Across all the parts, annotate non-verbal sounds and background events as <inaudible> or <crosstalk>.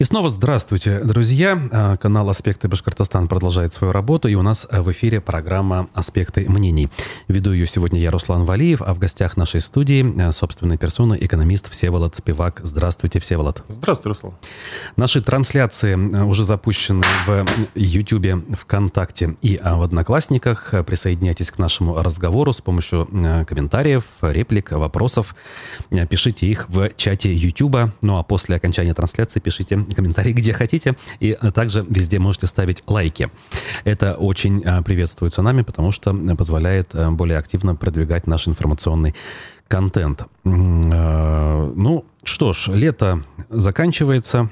И снова здравствуйте, друзья. А, канал «Аспекты Башкортостан» продолжает свою работу, и у нас в эфире программа «Аспекты мнений». Веду ее сегодня я, Руслан Валиев, а в гостях нашей студии а, собственной персоны экономист Всеволод Спивак. Здравствуйте, Всеволод. Здравствуйте, Руслан. Наши трансляции а, уже запущены в YouTube, ВКонтакте и в Одноклассниках. Присоединяйтесь к нашему разговору с помощью комментариев, реплик, вопросов. Пишите их в чате YouTube. Ну а после окончания трансляции пишите комментарии где хотите, и также везде можете ставить лайки. Это очень а, приветствуется нами, потому что позволяет а, более активно продвигать наш информационный контент. А, ну что ж, лето заканчивается,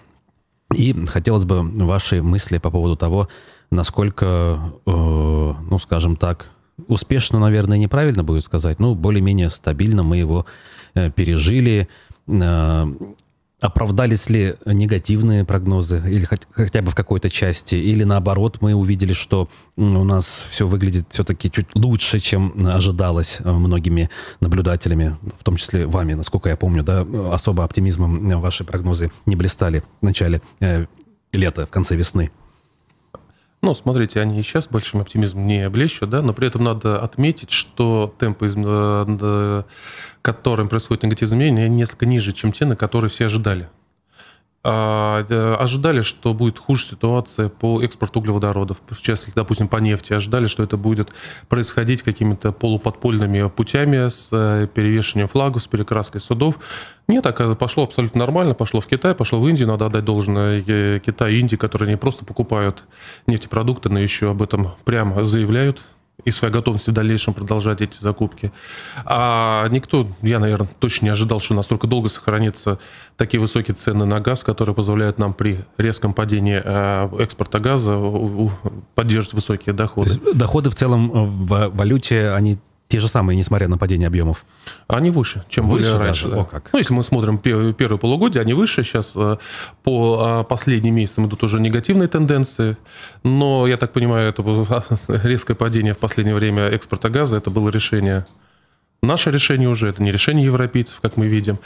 и хотелось бы ваши мысли по поводу того, насколько, э, ну, скажем так, успешно, наверное, неправильно будет сказать, но более-менее стабильно мы его э, пережили. Э, Оправдались ли негативные прогнозы, или хотя бы в какой-то части, или наоборот мы увидели, что у нас все выглядит все-таки чуть лучше, чем ожидалось э, многими наблюдателями, в том числе вами, насколько я помню, да, особо оптимизмом ваши прогнозы не блистали в начале э, лета, в конце весны. Ну, смотрите, они и сейчас большим оптимизмом не блещут, да, но при этом надо отметить, что темпы, э, которым происходит негативное изменение, несколько ниже, чем те, на которые все ожидали. А, э, ожидали, что будет хуже ситуация по экспорту углеводородов. В частности, допустим, по нефти. Ожидали, что это будет происходить какими-то полуподпольными путями с э, перевешением флагов, с перекраской судов. Нет, так пошло абсолютно нормально. Пошло в Китай, пошло в Индию. Надо отдать должное э, Китаю и Индии, которые не просто покупают нефтепродукты, но еще об этом прямо заявляют и своей готовности в дальнейшем продолжать эти закупки. А никто, я, наверное, точно не ожидал, что настолько долго сохранятся такие высокие цены на газ, которые позволяют нам при резком падении э, экспорта газа поддерживать высокие доходы. Доходы в целом в валюте, они те же самые, несмотря на падение объемов? Они выше, чем выше были раньше. Да. О, как. Ну, если мы смотрим первые полугодие, они выше. Сейчас э, по э, последним месяцам идут уже негативные тенденции. Но, я так понимаю, это было <laughs> резкое падение в последнее время экспорта газа. Это было решение, наше решение уже, это не решение европейцев, как мы видим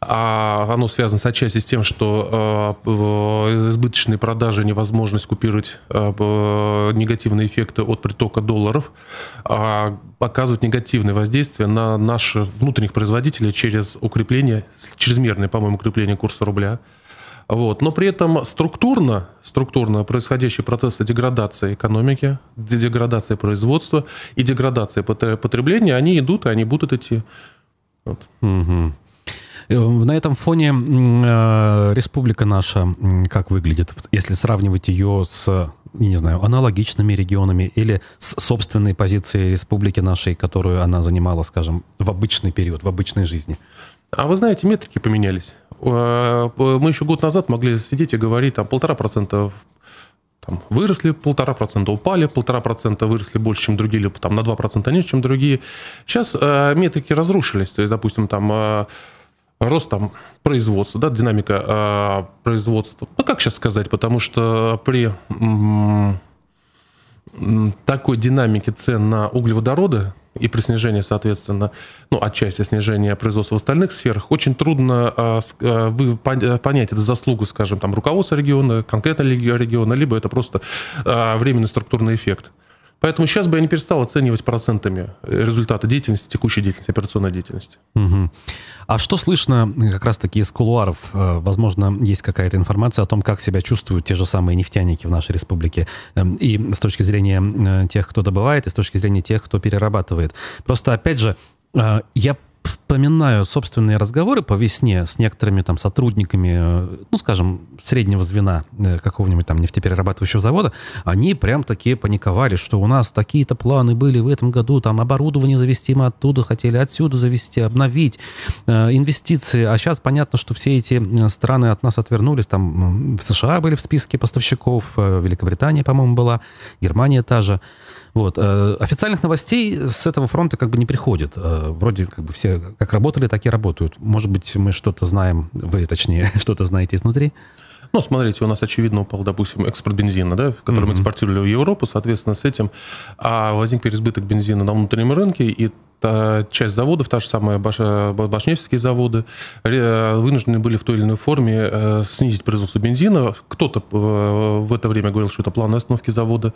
а оно связано с отчасти с тем, что э, избыточные продажи, невозможность купировать э, негативные эффекты от притока долларов э, оказывают негативное воздействие на наших внутренних производителей через укрепление, чрезмерное, по-моему, укрепление курса рубля. Вот. Но при этом структурно, структурно происходящие процессы деградации экономики, деградации производства и деградации потребления, они идут, и они будут идти. Вот. Угу. Э, на этом фоне э, республика наша как выглядит, если сравнивать ее с, не знаю, аналогичными регионами или с собственной позицией республики нашей, которую она занимала, скажем, в обычный период, в обычной жизни? А вы знаете, метрики поменялись. Э, мы еще год назад могли сидеть и говорить, там, полтора процента там, выросли полтора процента, упали полтора процента, выросли больше, чем другие, или там на два процента ниже, чем другие. Сейчас э, метрики разрушились. То есть, допустим, там э, рост там производства, да, динамика э, производства. Ну, как сейчас сказать, потому что при такой динамике цен на углеводороды и при снижении, соответственно, ну, отчасти снижения производства в остальных сферах, очень трудно э, вы, понять это заслугу, скажем, там, руководства региона, конкретно региона, либо это просто э, временный структурный эффект. Поэтому сейчас бы я не перестал оценивать процентами результаты деятельности, текущей деятельности, операционной деятельности. Угу. А что слышно как раз-таки из кулуаров? Э, возможно, есть какая-то информация о том, как себя чувствуют те же самые нефтяники в нашей республике. Эм, и с точки зрения э, тех, кто добывает, и с точки зрения тех, кто перерабатывает. Просто, опять же, э, я вспоминаю собственные разговоры по весне с некоторыми там сотрудниками, э, ну, скажем, среднего звена э, какого-нибудь там нефтеперерабатывающего завода, они прям такие паниковали, что у нас такие-то планы были в этом году, там оборудование завести мы оттуда хотели, отсюда завести, обновить, э, инвестиции. А сейчас понятно, что все эти страны от нас отвернулись, там в США были в списке поставщиков, Великобритания, по-моему, была, Германия та же. Вот. Э, официальных новостей с этого фронта как бы не приходит. Э, вроде как бы все как работали, так и работают. Может быть, мы что-то знаем, вы точнее, <laughs> что-то знаете изнутри? Ну, смотрите, у нас, очевидно, упал, допустим, экспорт бензина, да, который mm-hmm. мы экспортировали в Европу, соответственно, с этим а возник переизбыток бензина на внутреннем рынке, и та часть заводов, та же самая Баш, Башнефтские заводы, вынуждены были в той или иной форме снизить производство бензина. Кто-то в это время говорил, что это план остановки завода,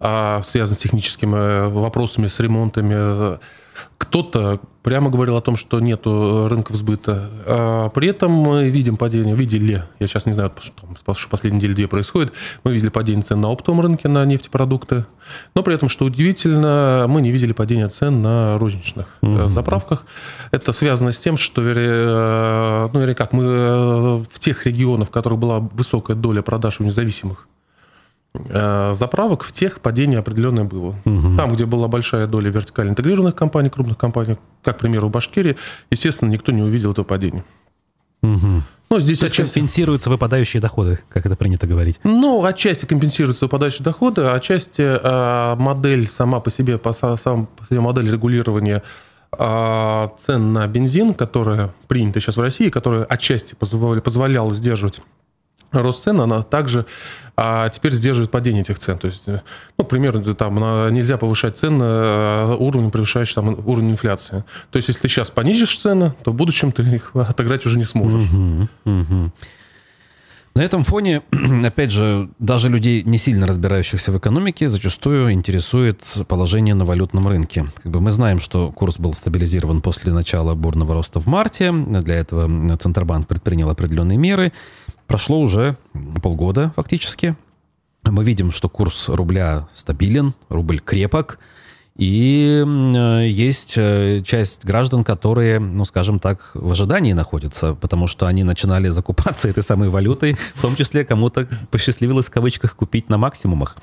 а, связан с техническими вопросами, с ремонтами. Кто-то прямо говорил о том, что нет рынков сбыта. А при этом мы видим падение, видели, я сейчас не знаю, что последние недели две происходит, мы видели падение цен на оптовом рынке на нефтепродукты, но при этом, что удивительно, мы не видели падения цен на розничных угу. заправках. Это связано с тем, что, э, ну, вернее, как мы э, в тех регионах, в которых была высокая доля продаж у независимых Э, заправок в тех падение определенное было. Угу. Там, где была большая доля вертикально интегрированных компаний, крупных компаний, как, к примеру, в Башкирии, естественно, никто не увидел этого падения. Угу. Ну, здесь То отчасти... компенсируются выпадающие доходы, как это принято говорить. Ну, отчасти компенсируются выпадающие доходы, отчасти э, модель сама по себе, по, сам по себе модель регулирования э, цен на бензин, которая принята сейчас в России, которая отчасти позволяла, позволяла сдерживать рост цен, она также а теперь сдерживает падение этих цен. То есть, э, ну, примерно, там нельзя повышать цены э, уровнем, превышающий там, уровень инфляции. То есть, если ты сейчас понизишь цены, то в будущем ты их <laughs> отыграть уже не сможешь. Угу, угу. На этом фоне, <clears throat> опять же, даже людей, не сильно разбирающихся в экономике, зачастую интересует положение на валютном рынке. Как бы мы знаем, что курс был стабилизирован после начала бурного роста в марте. Для этого Центробанк предпринял определенные меры. Прошло уже полгода фактически. Мы видим, что курс рубля стабилен, рубль крепок – и э, есть э, часть граждан, которые, ну, скажем так, в ожидании находятся, потому что они начинали <laughs> закупаться этой самой валютой, в том числе кому-то посчастливилось в кавычках купить на максимумах.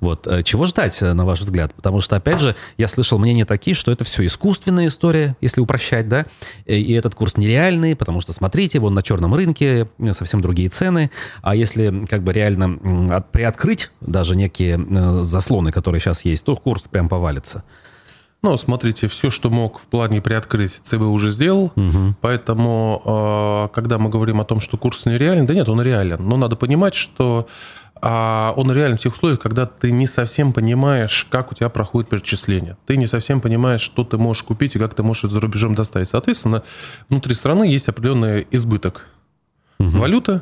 Вот. Э, чего ждать, на ваш взгляд? Потому что, опять же, я слышал мнения такие, что это все искусственная история, если упрощать, да, и этот курс нереальный, потому что, смотрите, вон на черном рынке совсем другие цены, а если как бы реально приоткрыть даже некие заслоны, которые сейчас есть, то курс прям повалится меняется? Ну, смотрите, все, что мог в плане приоткрыть, ЦБ уже сделал. Угу. Поэтому, а, когда мы говорим о том, что курс нереален, да нет, он реален. Но надо понимать, что а, он реален в тех условиях, когда ты не совсем понимаешь, как у тебя проходит перечисление. Ты не совсем понимаешь, что ты можешь купить и как ты можешь это за рубежом доставить. Соответственно, внутри страны есть определенный избыток угу. валюты,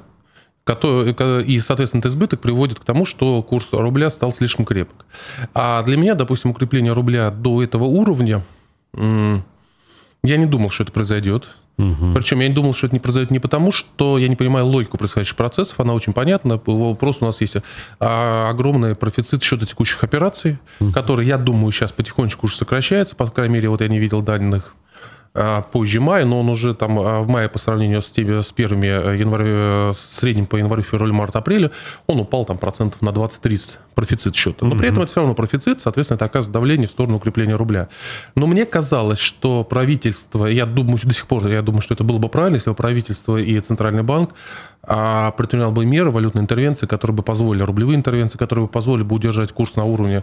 и, соответственно, этот избыток приводит к тому, что курс рубля стал слишком крепок. А для меня, допустим, укрепление рубля до этого уровня, я не думал, что это произойдет. Угу. Причем я не думал, что это не произойдет не потому, что я не понимаю логику происходящих процессов, она очень понятна. Просто у нас есть а, огромный профицит счета текущих операций, угу. который, я думаю, сейчас потихонечку уже сокращается, по крайней мере, вот я не видел данных позже мая, но он уже там а, в мае по сравнению с, теми, с первыми э, января, средним по январю, февралю, март, апрелю, он упал там процентов на 20-30 профицит счета. Но при этом это все равно профицит, соответственно, это оказывает давление в сторону укрепления рубля. Но мне казалось, что правительство, я думаю до сих пор, я думаю, что это было бы правильно, если бы правительство и Центральный банк а, предпринял бы меры валютной интервенции, которые бы позволили, рублевые интервенции, которые бы позволили бы удержать курс на уровне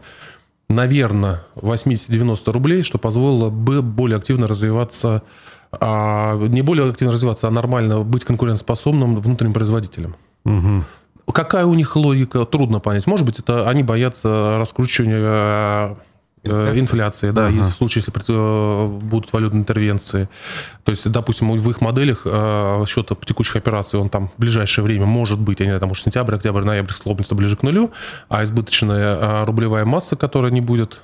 наверное, 80-90 рублей, что позволило бы более активно развиваться, а, не более активно развиваться, а нормально быть конкурентоспособным внутренним производителем. Угу. Какая у них логика, трудно понять. Может быть, это они боятся раскручивания Инфляция, инфляции да, ага. в случае, если э, будут валютные интервенции. То есть, допустим, в их моделях э, счета текущих операций, он там в ближайшее время может быть, я не знаю, там, может, сентябрь, октябрь, ноябрь сломится ближе к нулю, а избыточная э, рублевая масса, которая не будет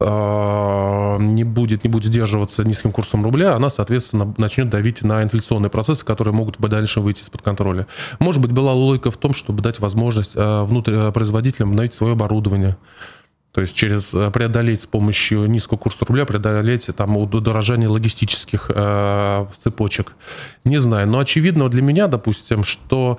не будет, не будет сдерживаться низким курсом рубля, она, соответственно, начнет давить на инфляционные процессы, которые могут в дальнейшем выйти из-под контроля. Может быть, была логика в том, чтобы дать возможность внутрь производителям обновить свое оборудование, то есть через э, преодолеть с помощью низкого курса рубля, преодолеть там удорожание логистических э, цепочек. Не знаю, но очевидно для меня, допустим, что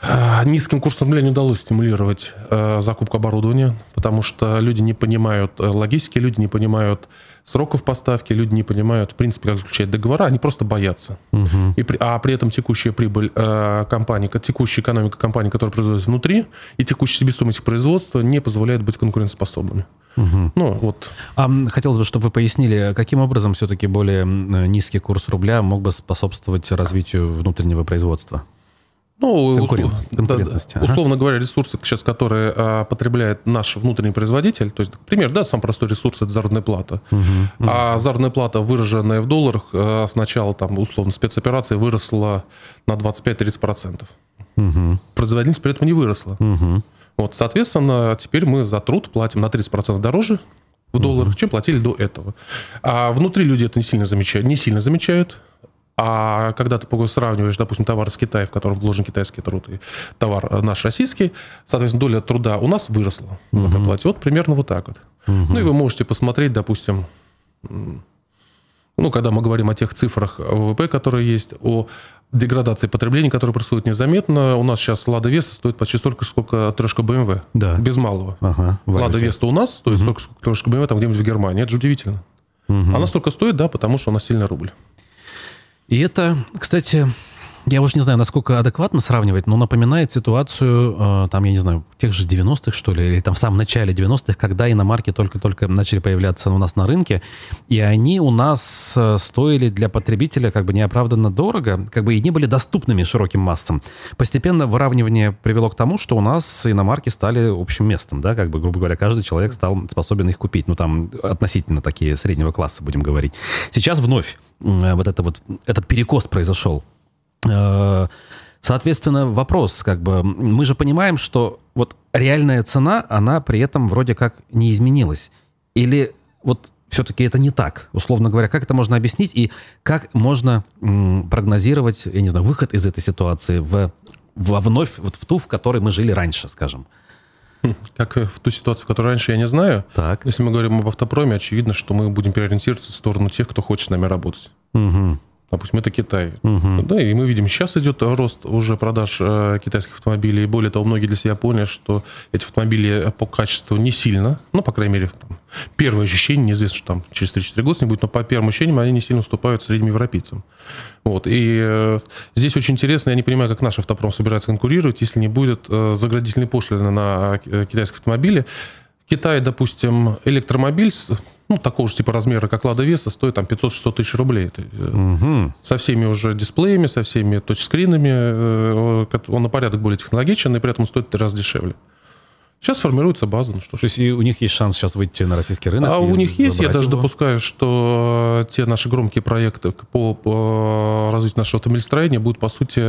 э, низким курсом рубля не удалось стимулировать э, закупку оборудования, потому что люди не понимают э, логистики, люди не понимают сроков поставки, люди не понимают, в принципе, как заключать договора, они просто боятся. Угу. И при, а при этом текущая прибыль э, компании, текущая экономика компании, которая производится внутри, и текущая себестоимость производства не позволяет быть конкурентоспособными. Угу. Ну, вот. А хотелось бы, чтобы вы пояснили, каким образом все-таки более низкий курс рубля мог бы способствовать развитию внутреннего производства? Ну, конкурентность, конкурентность. Да, ага. Условно говоря, ресурсы, сейчас, которые а, потребляет наш внутренний производитель, то есть, например, да, сам простой ресурс – это заработная плата. Угу, угу. А заработная плата, выраженная в долларах, а, сначала, там, условно, спецоперации выросла на 25-30%. Угу. Производительность при этом не выросла. Угу. Вот, соответственно, теперь мы за труд платим на 30% дороже в долларах, угу. чем платили до этого. А внутри люди это не сильно замечают, не сильно замечают. А когда ты сравниваешь, допустим, товар с Китая, в котором вложен китайский труд, и товар э, наш российский, соответственно, доля труда у нас выросла угу. в этой плате. Вот примерно вот так вот. Угу. Ну и вы можете посмотреть, допустим, ну, когда мы говорим о тех цифрах ВВП, которые есть, о деградации потребления, которая происходит незаметно. У нас сейчас Лада Веста стоит почти столько, сколько трешка BMW. Да. Без малого. Ага, Лада Веста у нас стоит угу. столько, сколько трешка BMW там где-нибудь в Германии. Это же удивительно. Угу. Она столько стоит, да, потому что она сильный рубль. И это, кстати, я уж не знаю, насколько адекватно сравнивать, но напоминает ситуацию, э, там, я не знаю, тех же 90-х, что ли, или там в самом начале 90-х, когда иномарки только-только начали появляться у нас на рынке, и они у нас э, стоили для потребителя как бы неоправданно дорого, как бы и не были доступными широким массам. Постепенно выравнивание привело к тому, что у нас иномарки стали общим местом, да, как бы, грубо говоря, каждый человек стал способен их купить, ну, там, относительно такие среднего класса, будем говорить. Сейчас вновь э, вот, это вот этот перекос произошел соответственно, вопрос, как бы, мы же понимаем, что вот реальная цена, она при этом вроде как не изменилась. Или вот все-таки это не так, условно говоря, как это можно объяснить и как можно прогнозировать, я не знаю, выход из этой ситуации в, в вновь вот в ту, в которой мы жили раньше, скажем. Хм, как в ту ситуацию, в которой раньше я не знаю. Так. Если мы говорим об автопроме, очевидно, что мы будем переориентироваться в сторону тех, кто хочет с нами работать. Угу. Допустим, это Китай. Угу. Да, и мы видим, сейчас идет рост уже продаж э, китайских автомобилей. Более того, многие для себя поняли, что эти автомобили по качеству не сильно, ну, по крайней мере, там, первое ощущение, неизвестно, что там через 3-4 года не будет, но по первым ощущениям они не сильно уступают средним европейцам. Вот. И э, здесь очень интересно, я не понимаю, как наш автопром собирается конкурировать, если не будет э, заградительной пошлины на э, китайские автомобили. Китае, допустим, электромобиль ну, такого же типа размера, как Лада Веста, стоит там 500-600 тысяч рублей. Угу. Со всеми уже дисплеями, со всеми тачскринами. Э, он на порядок более технологичен и при этом стоит в три раза дешевле. Сейчас формируется база. Ну что То есть и у них есть шанс сейчас выйти на российский рынок? А у них есть. Я даже его? допускаю, что те наши громкие проекты по, по развитию нашего автомобилестроения будут, по сути,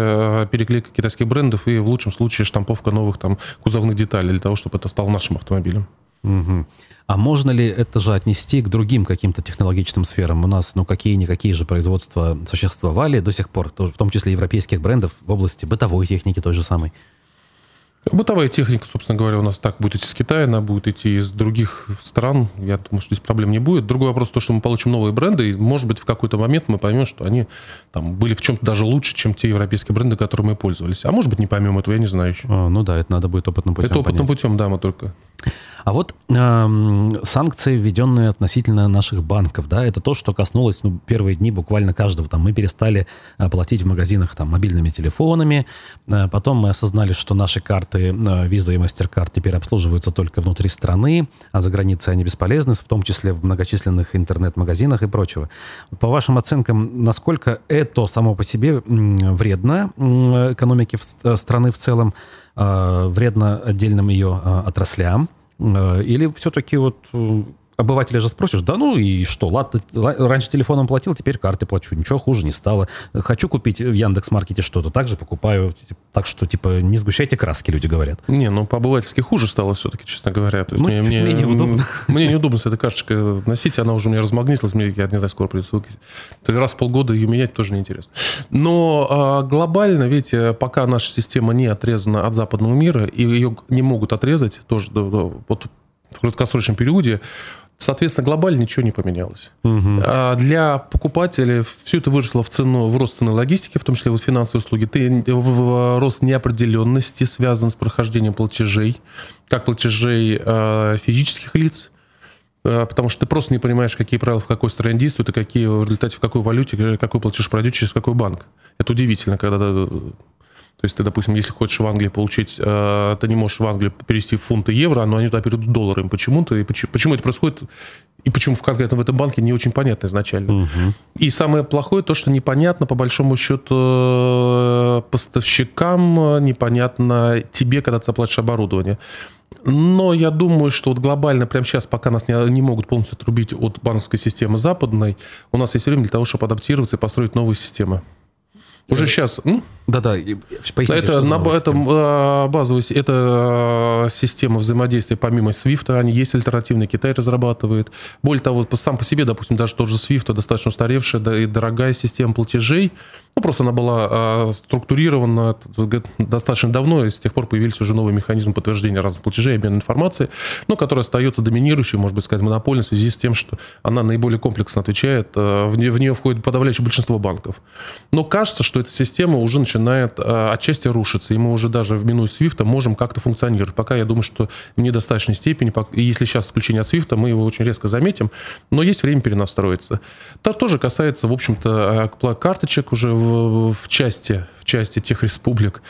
переклейка китайских брендов и в лучшем случае штамповка новых там кузовных деталей для того, чтобы это стало нашим автомобилем. Угу. А можно ли это же отнести к другим каким-то технологичным сферам? У нас, ну, какие-никакие же производства существовали до сих пор, в том числе европейских брендов в области бытовой техники той же самой. Бытовая техника, собственно говоря, у нас так будет идти из Китая, она будет идти из других стран. Я думаю, что здесь проблем не будет. Другой вопрос то, что мы получим новые бренды, и, может быть, в какой-то момент мы поймем, что они там были в чем-то даже лучше, чем те европейские бренды, которыми мы пользовались. А может быть, не поймем этого, я не знаю еще. А, ну да, это надо будет опытным путем Это опытным понять. путем, да, мы только. А вот э, санкции, введенные относительно наших банков, да, это то, что коснулось ну, первые дни буквально каждого. Там мы перестали э, платить в магазинах там, мобильными телефонами, э, потом мы осознали, что наши карты, э, Visa и MasterCard теперь обслуживаются только внутри страны, а за границей они бесполезны, в том числе в многочисленных интернет-магазинах и прочего. По вашим оценкам, насколько это само по себе вредно экономике страны в целом, вредно отдельным ее отраслям, или все-таки вот э, обывателя же спросишь, да ну и что, ладно, раньше телефоном платил, теперь карты плачу, ничего хуже не стало. Хочу купить в Яндекс.Маркете что-то, также покупаю. Так что, типа, не сгущайте краски, люди говорят. Не, ну по-обывательски хуже стало все-таки, честно говоря. То есть ну, мне, мне, менее удобно. Мне неудобно с этой карточкой носить, она уже у меня размагнитилась, мне, я не знаю, скоро придется выкинуть. То есть раз в полгода ее менять тоже неинтересно. Но а, глобально, видите, пока наша система не отрезана от западного мира, и ее не могут отрезать тоже вот в краткосрочном периоде, Соответственно, глобально ничего не поменялось. Угу. А для покупателей все это выросло в цену, в рост цены логистики, в том числе вот финансовые услуги. Ты, в рост неопределенности связан с прохождением платежей, как платежей э, физических лиц, э, потому что ты просто не понимаешь, какие правила в какой стране действуют и какие в результате в какой валюте, какой платеж пройдет через какой банк. Это удивительно, когда То есть ты, допустим, если хочешь в Англии получить, э, ты не можешь в Англии перевести фунты евро, но они туда перейдут долларами. Почему-то, и почему, почему это происходит, и почему в конкретно в этом банке не очень понятно изначально. Угу. И самое плохое то, что непонятно, по большому счету, э, поставщикам, непонятно тебе, когда ты заплатишь оборудование. Но я думаю, что вот глобально прямо сейчас, пока нас не, не могут полностью отрубить от банковской системы западной, у нас есть время для того, чтобы адаптироваться и построить новые системы. Уже сейчас. Да-да, поясните, это, на, это а, базовая это а, система взаимодействия помимо SWIFT, они есть альтернативные, Китай разрабатывает. Более того, сам по себе, допустим, даже тот же SWIFT достаточно устаревшая да, и дорогая система платежей. Ну, просто она была а, структурирована достаточно давно, и с тех пор появились уже новые механизмы подтверждения разных платежей, обмена информацией, но которая остается доминирующей, может быть, сказать, монопольной в связи с тем, что она наиболее комплексно отвечает, в нее, в нее входит подавляющее большинство банков. Но кажется, что эта система уже начинает э, отчасти рушиться, и мы уже даже в меню Свифта можем как-то функционировать. Пока я думаю, что в недостаточной степени, если сейчас отключение от Свифта, мы его очень резко заметим, но есть время перенастроиться. Это тоже касается, в общем-то, э, карточек уже в, в части, в части тех республик,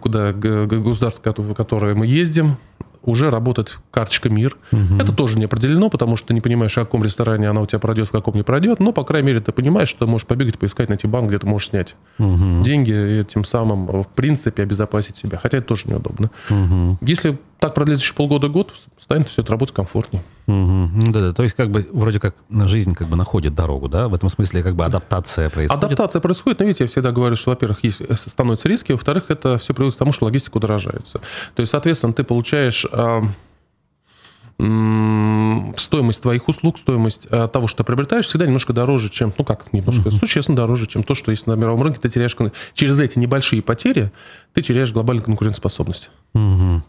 куда государств, в которые мы ездим, уже работает карточка МИР. Угу. Это тоже не определено, потому что ты не понимаешь, в каком ресторане она у тебя пройдет, в каком не пройдет. Но, по крайней мере, ты понимаешь, что можешь побегать, поискать, найти банк, где ты можешь снять угу. деньги и тем самым, в принципе, обезопасить себя. Хотя это тоже неудобно. Угу. Если так продлится еще полгода-год, станет все это работать комфортнее. Угу. Да, да, то есть как бы вроде как жизнь как бы находит дорогу, да? В этом смысле как бы адаптация происходит. Адаптация происходит, но видите, я всегда говорю, что, во-первых, есть, э, становятся риски, во-вторых, это все приводит к тому, что логистика удорожается. То есть, соответственно, ты получаешь стоимость твоих услуг, стоимость э, того, что ты приобретаешь, всегда немножко дороже, чем, ну как немножко, uh-huh. существенно дороже, чем то, что есть на мировом рынке. Ты теряешь, через эти небольшие потери, ты теряешь глобальную конкурентоспособность. Uh-huh.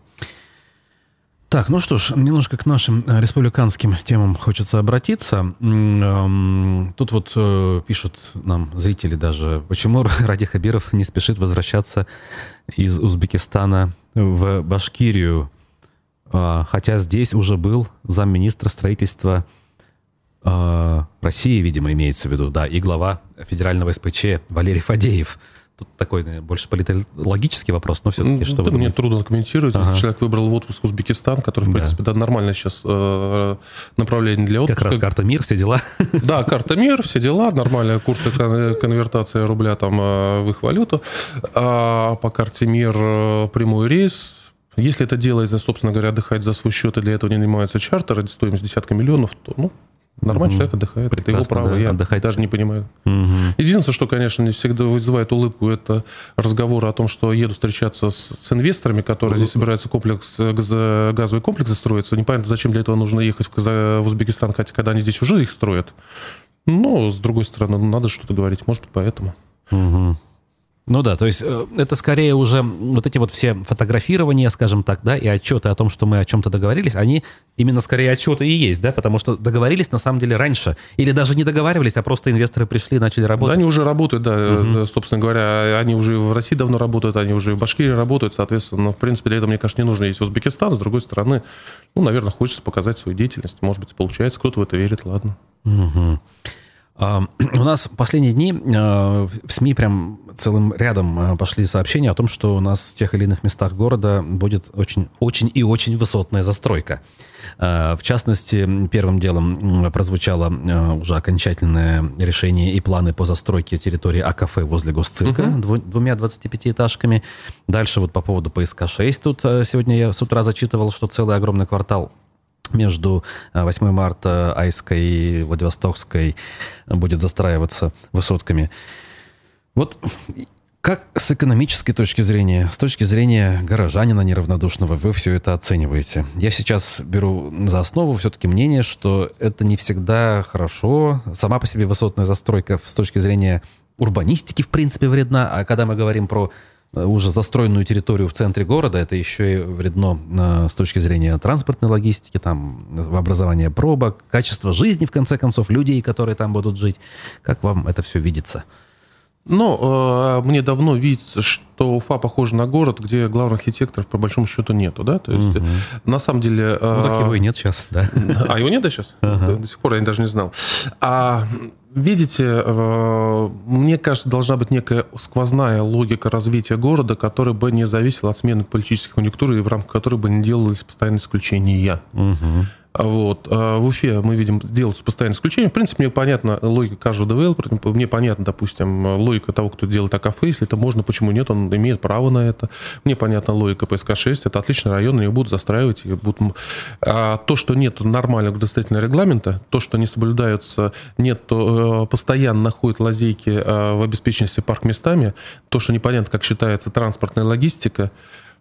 Так, ну что ж, немножко к нашим э, республиканским темам хочется обратиться. Тут вот э, пишут нам зрители даже, почему Ради Хабиров не спешит возвращаться из Узбекистана в Башкирию, а, хотя здесь уже был замминистра строительства а, России, видимо, имеется в виду, да, и глава федерального СПЧ Валерий Фадеев. Тут такой больше политологический вопрос, но все-таки что да, Мне трудно комментировать. Ага. Человек выбрал в отпуск Узбекистан, который, в принципе, да, нормально сейчас э, направление для отпуска. Как раз карта МИР, все дела. <laughs> Да, карта МИР, все дела, нормальная курсы конвертации рубля там э, в их валюту. А по карте МИР э, прямой рейс, если это делается, собственно говоря, отдыхать за свой счет, и для этого не нанимаются чартеры, стоимость десятка миллионов, то, ну, Нормальный угу. человек отдыхает. Прекрасно, это его право. Да, я отдыхать. даже не понимаю. Угу. Единственное, что, конечно, не всегда вызывает улыбку, это разговоры о том, что еду встречаться с, с инвесторами, которые здесь собираются комплекс, газовый комплекс строиться. Непонятно, зачем для этого нужно ехать в, в Узбекистан, хотя когда они здесь уже их строят. Но, с другой стороны, надо что-то говорить. Может быть, поэтому. Угу. Ну да, то есть э, это скорее уже вот эти вот все фотографирования, скажем так, да, и отчеты о том, что мы о чем-то договорились, они именно скорее отчеты и есть, да, потому что договорились на самом деле раньше. Или даже не договаривались, а просто инвесторы пришли, начали работать. Да, они уже работают, да, угу. собственно говоря, они уже в России давно работают, они уже в Башкирии работают, соответственно, в принципе, для этого, мне кажется, не нужно есть Узбекистан. С другой стороны, ну, наверное, хочется показать свою деятельность. Может быть, получается, кто-то в это верит, ладно. Угу. <clears throat> У нас последние дни а, в СМИ прям целым рядом а, пошли сообщения о том, что у нас в тех или иных местах города будет очень, очень и очень высотная застройка. А, в частности, первым делом прозвучало уже окончательное решение и планы по застройке территории АКФ возле госцирка угу. двумя 25-этажками. Дальше вот по поводу ПСК-6 тут сегодня я с утра зачитывал, что целый огромный квартал между 8 э, марта Айской и Владивостокской будет застраиваться высотками. Вот как с экономической точки зрения, с точки зрения горожанина неравнодушного, вы все это оцениваете? Я сейчас беру за основу все-таки мнение, что это не всегда хорошо. Сама по себе высотная застройка с точки зрения урбанистики, в принципе, вредна. А когда мы говорим про уже застроенную территорию в центре города, это еще и вредно э, с точки зрения транспортной логистики, там, образования пробок, качества жизни, в конце концов, людей, которые там будут жить. Как вам это все видится? Ну, э, мне давно видится, что Уфа похожа на город, где главных архитекторов по большому счету нету, да? То есть, угу. на самом деле... Э, ну, так его и нет сейчас, да. А его нет да, сейчас? Ага. До сих пор я даже не знал. А Видите, э, мне кажется, должна быть некая сквозная логика развития города, которая бы не зависела от смены политических конъюнктуры и в рамках которой бы не делалось постоянное исключение. Угу. Вот. А в Уфе мы видим, делаются постоянные исключения. В принципе, мне понятна логика каждого девелопера. Мне понятна, допустим, логика того, кто делает АКФ. Если это можно, почему нет, он имеет право на это. Мне понятна логика ПСК-6. Это отличный район, они будут застраивать. И будут... А то, что нет нормального градостроительного регламента, то, что не соблюдаются, нет, то, э, постоянно находят лазейки э, в обеспеченности парк местами, то, что непонятно, как считается транспортная логистика,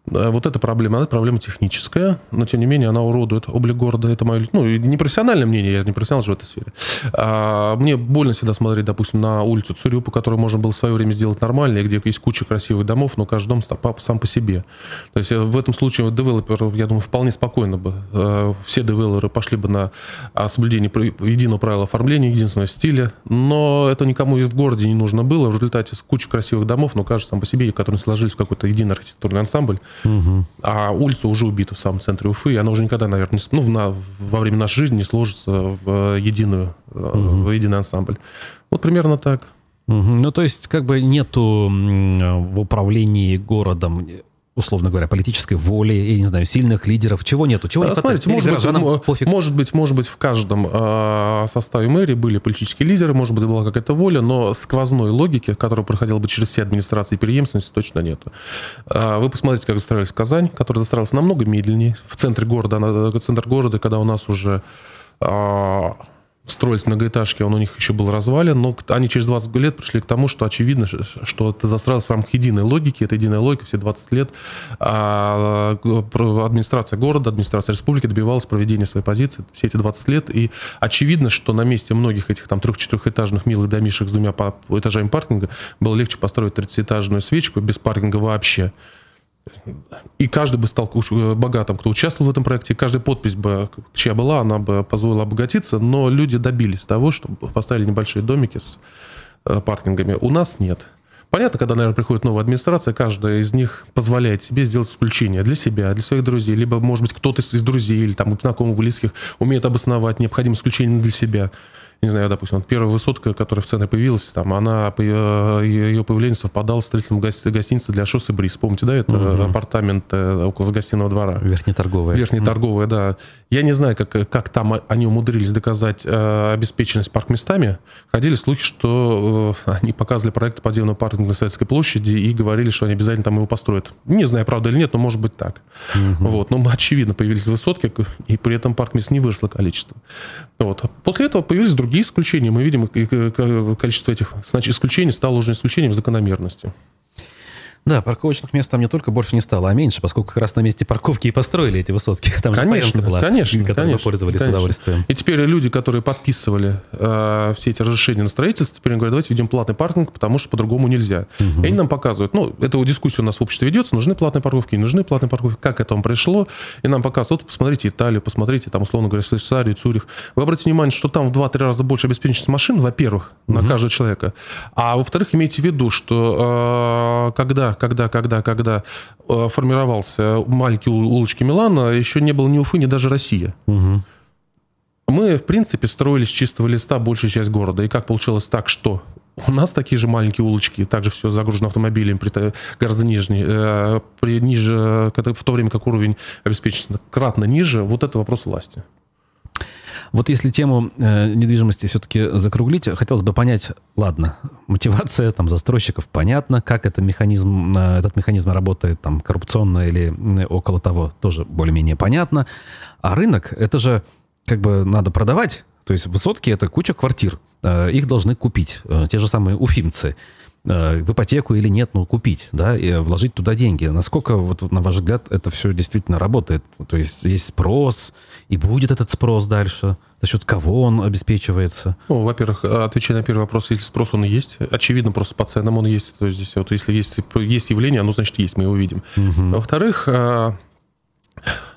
вот эта проблема, она проблема техническая, но тем не менее она уродует облик города. Это мое, ну, не профессиональное мнение, я не профессионал же в этой сфере. А, мне больно всегда смотреть, допустим, на улицу Цурюпа, которую можно было в свое время сделать нормально, где есть куча красивых домов, но каждый дом сам по себе. То есть э, в этом случае девелопер, я думаю, вполне спокойно бы, э, все девелоперы пошли бы на а, соблюдение единого правила оформления, единственного стиля, но это никому в городе не нужно было. В результате куча красивых домов, но каждый сам по себе, которые сложились в какой-то единый архитектурный ансамбль, Угу. А улица уже убита в самом центре Уфы, и она уже никогда, наверное, не, ну, на, во время нашей жизни не сложится в единую, угу. в единый ансамбль. Вот примерно так. Ну, то есть, как бы нету в управлении городом условно говоря, политической воли, я не знаю, сильных лидеров, чего нету, чего не Смотрите, может быть, пофиг. может быть, может быть, в каждом э, составе мэрии были политические лидеры, может быть, была какая-то воля, но сквозной логики, которая проходила бы через все администрации преемственности, точно нет. Э, вы посмотрите, как застраивались Казань, которая застраивалась намного медленнее. В центре города, на, центр города, когда у нас уже э, строились многоэтажки, он у них еще был развален, но они через 20 лет пришли к тому, что очевидно, что это застраивалось в рамках единой логики, это единая логика все 20 лет. А администрация города, администрация республики добивалась проведения своей позиции все эти 20 лет, и очевидно, что на месте многих этих там трех-четырехэтажных милых домишек с двумя этажами паркинга было легче построить 30-этажную свечку без паркинга вообще. И каждый бы стал богатым, кто участвовал в этом проекте. Каждая подпись бы, чья была, она бы позволила обогатиться. Но люди добились того, чтобы поставили небольшие домики с э, паркингами. У нас нет. Понятно, когда, наверное, приходит новая администрация, каждая из них позволяет себе сделать исключение для себя, для своих друзей, либо, может быть, кто-то из друзей или там знакомых, близких умеет обосновать необходимое исключение для себя не знаю, допустим, вот первая высотка, которая в центре появилась, там, она, ее появление совпадало с строительством гостиницы для шоссе Бриз. Помните, да, это угу. апартамент э, около гостиного двора. Верхнеторговая. Верхнеторговая, угу. да. Я не знаю, как, как там они умудрились доказать э, обеспеченность парк-местами. Ходили слухи, что э, они показывали проект подземного паркинга на Советской площади и говорили, что они обязательно там его построят. Не знаю, правда или нет, но может быть так. Угу. Вот. Но очевидно, появились высотки, и при этом парк-мест не выросло количество. Вот. После этого появились другие другие исключения, мы видим, количество этих значит, исключений стало уже исключением закономерности. Да, парковочных мест там не только больше не стало, а меньше, поскольку как раз на месте парковки и построили эти высотки. <laughs> Там конечно, же была, конечно, которой конечно, пользовались конечно. с удовольствием. И теперь люди, которые подписывали э, все эти разрешения на строительство, теперь говорят, давайте введем платный паркинг, потому что по-другому нельзя. Угу. И они нам показывают, ну, эта дискуссия у нас в обществе ведется, нужны платные парковки, не нужны платные парковки, как к этому пришло. И нам показывают, вот посмотрите Италию, посмотрите, там, условно говоря, Швейцарию, Цюрих. Вы обратите внимание, что там в 2-3 раза больше обеспеченность машин, во-первых, угу. на каждого человека. А во-вторых, имейте в виду, что э, когда, когда, когда, когда э, формировался маленькие улочки Милана, еще не было ни Уфы, ни даже Россия. Угу. Мы, в принципе, строили с чистого листа большую часть города. И как получилось так, что у нас такие же маленькие улочки, также все загружено автомобилями, при, гораздо ниже, э, при, ниже, в то время как уровень обеспечения кратно ниже, вот это вопрос власти. Вот если тему э, недвижимости все-таки закруглить, хотелось бы понять, ладно, мотивация там застройщиков понятно, как это механизм, э, этот механизм работает там коррупционно или э, около того, тоже более-менее понятно. А рынок, это же как бы надо продавать, то есть высотки это куча квартир, э, их должны купить э, те же самые уфимцы. Э, в ипотеку или нет, но купить, да, и вложить туда деньги. Насколько, вот, на ваш взгляд, это все действительно работает? То есть есть спрос, и будет этот спрос дальше? За счет кого он обеспечивается? Ну, во-первых, отвечая на первый вопрос, если спрос он есть, очевидно, просто по ценам он есть. То есть здесь вот если есть, есть явление, оно значит есть, мы его видим. Угу. Во-вторых, а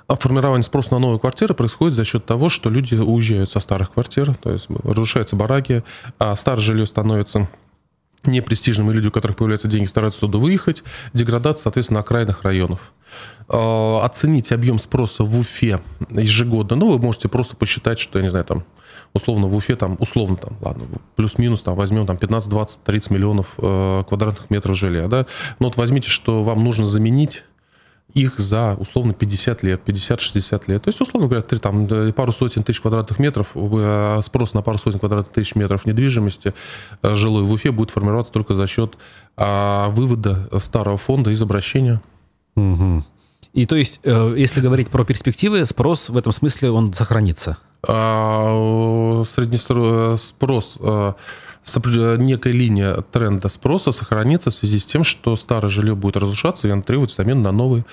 формирование спроса на новые квартиры происходит за счет того, что люди уезжают со старых квартир, то есть разрушаются бараки, а старое жилье становится непрестижными люди, у которых появляются деньги, стараются туда выехать. Деградация, соответственно, окраинных районов. Э, оценить объем спроса в Уфе ежегодно, ну, вы можете просто посчитать, что, я не знаю, там, условно, в Уфе, там, условно, там, ладно, плюс-минус, там, возьмем, там, 15, 20, 30 миллионов э, квадратных метров жилья, да, но вот возьмите, что вам нужно заменить их за, условно, 50 лет, 50-60 лет. То есть, условно говоря, ты, там, пару сотен тысяч квадратных метров, э, спрос на пару сотен квадратных тысяч метров недвижимости э, жилой в Уфе будет формироваться только за счет а, вывода старого фонда из обращения. Угу. И то есть, э, если говорить про перспективы, спрос в этом смысле он сохранится? А, средний спрос некая линия тренда спроса сохранится в связи с тем, что старое жилье будет разрушаться, и оно требует замены на новые.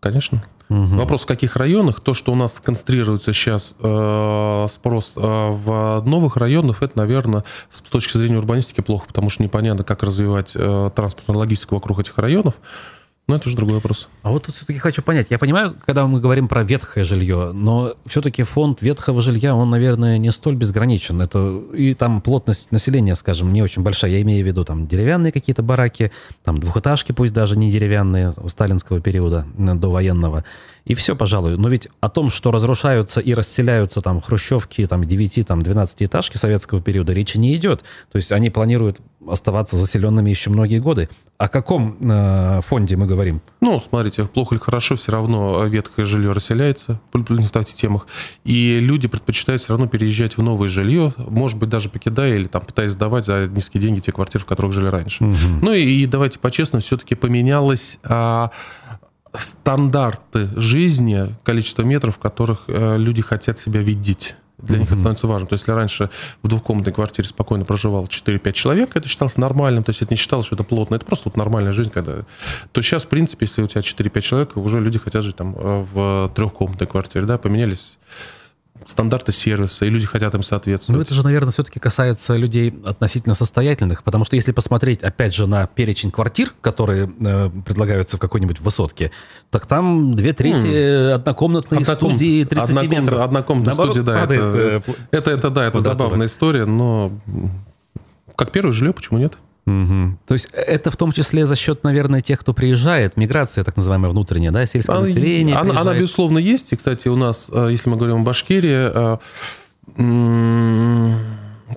Конечно. Угу. Вопрос, в каких районах. То, что у нас концентрируется сейчас э, спрос э, в новых районах, это, наверное, с точки зрения урбанистики плохо, потому что непонятно, как развивать э, транспортную логистику вокруг этих районов. Но это уже другой вопрос. А вот тут все-таки хочу понять. Я понимаю, когда мы говорим про ветхое жилье, но все-таки фонд ветхого жилья, он, наверное, не столь безграничен. Это и там плотность населения, скажем, не очень большая. Я имею в виду там деревянные какие-то бараки, там двухэтажки, пусть даже не деревянные, сталинского периода, до военного. И все, пожалуй. Но ведь о том, что разрушаются и расселяются там хрущевки, там 9, там 12 этажки советского периода, речи не идет. То есть они планируют оставаться заселенными еще многие годы. О каком э, фонде мы говорим? Ну, смотрите, плохо или хорошо, все равно ветхое жилье расселяется в темах. И люди предпочитают все равно переезжать в новое жилье, может быть, даже покидая или там пытаясь сдавать за низкие деньги те квартиры, в которых жили раньше. Угу. Ну и, и давайте по-честному, все-таки поменялось... А, стандарты жизни, количество метров, в которых э, люди хотят себя видеть. Для них это становится важным. То есть, если раньше в двухкомнатной квартире спокойно проживал 4-5 человек, это считалось нормальным, то есть это не считалось, что это плотно, это просто вот нормальная жизнь, когда... То сейчас, в принципе, если у тебя 4-5 человек, уже люди хотят жить там э, в трехкомнатной квартире, да, поменялись стандарты сервиса, и люди хотят им соответствовать. Ну, это же, наверное, все-таки касается людей относительно состоятельных, потому что если посмотреть, опять же, на перечень квартир, которые э, предлагаются в какой-нибудь высотке, так там две трети mm. однокомнатные Одноком... студии 30 Одноком... метров. Однокомнатные студии, да. Падает, это, э, это, это, да, это забавная история, но как первое жилье, почему нет? Угу. То есть это в том числе за счет, наверное, тех, кто приезжает, миграция так называемая внутренняя, да, сельское она, население. Она, она, безусловно, есть. И, кстати, у нас, э, если мы говорим о Башкирии, э,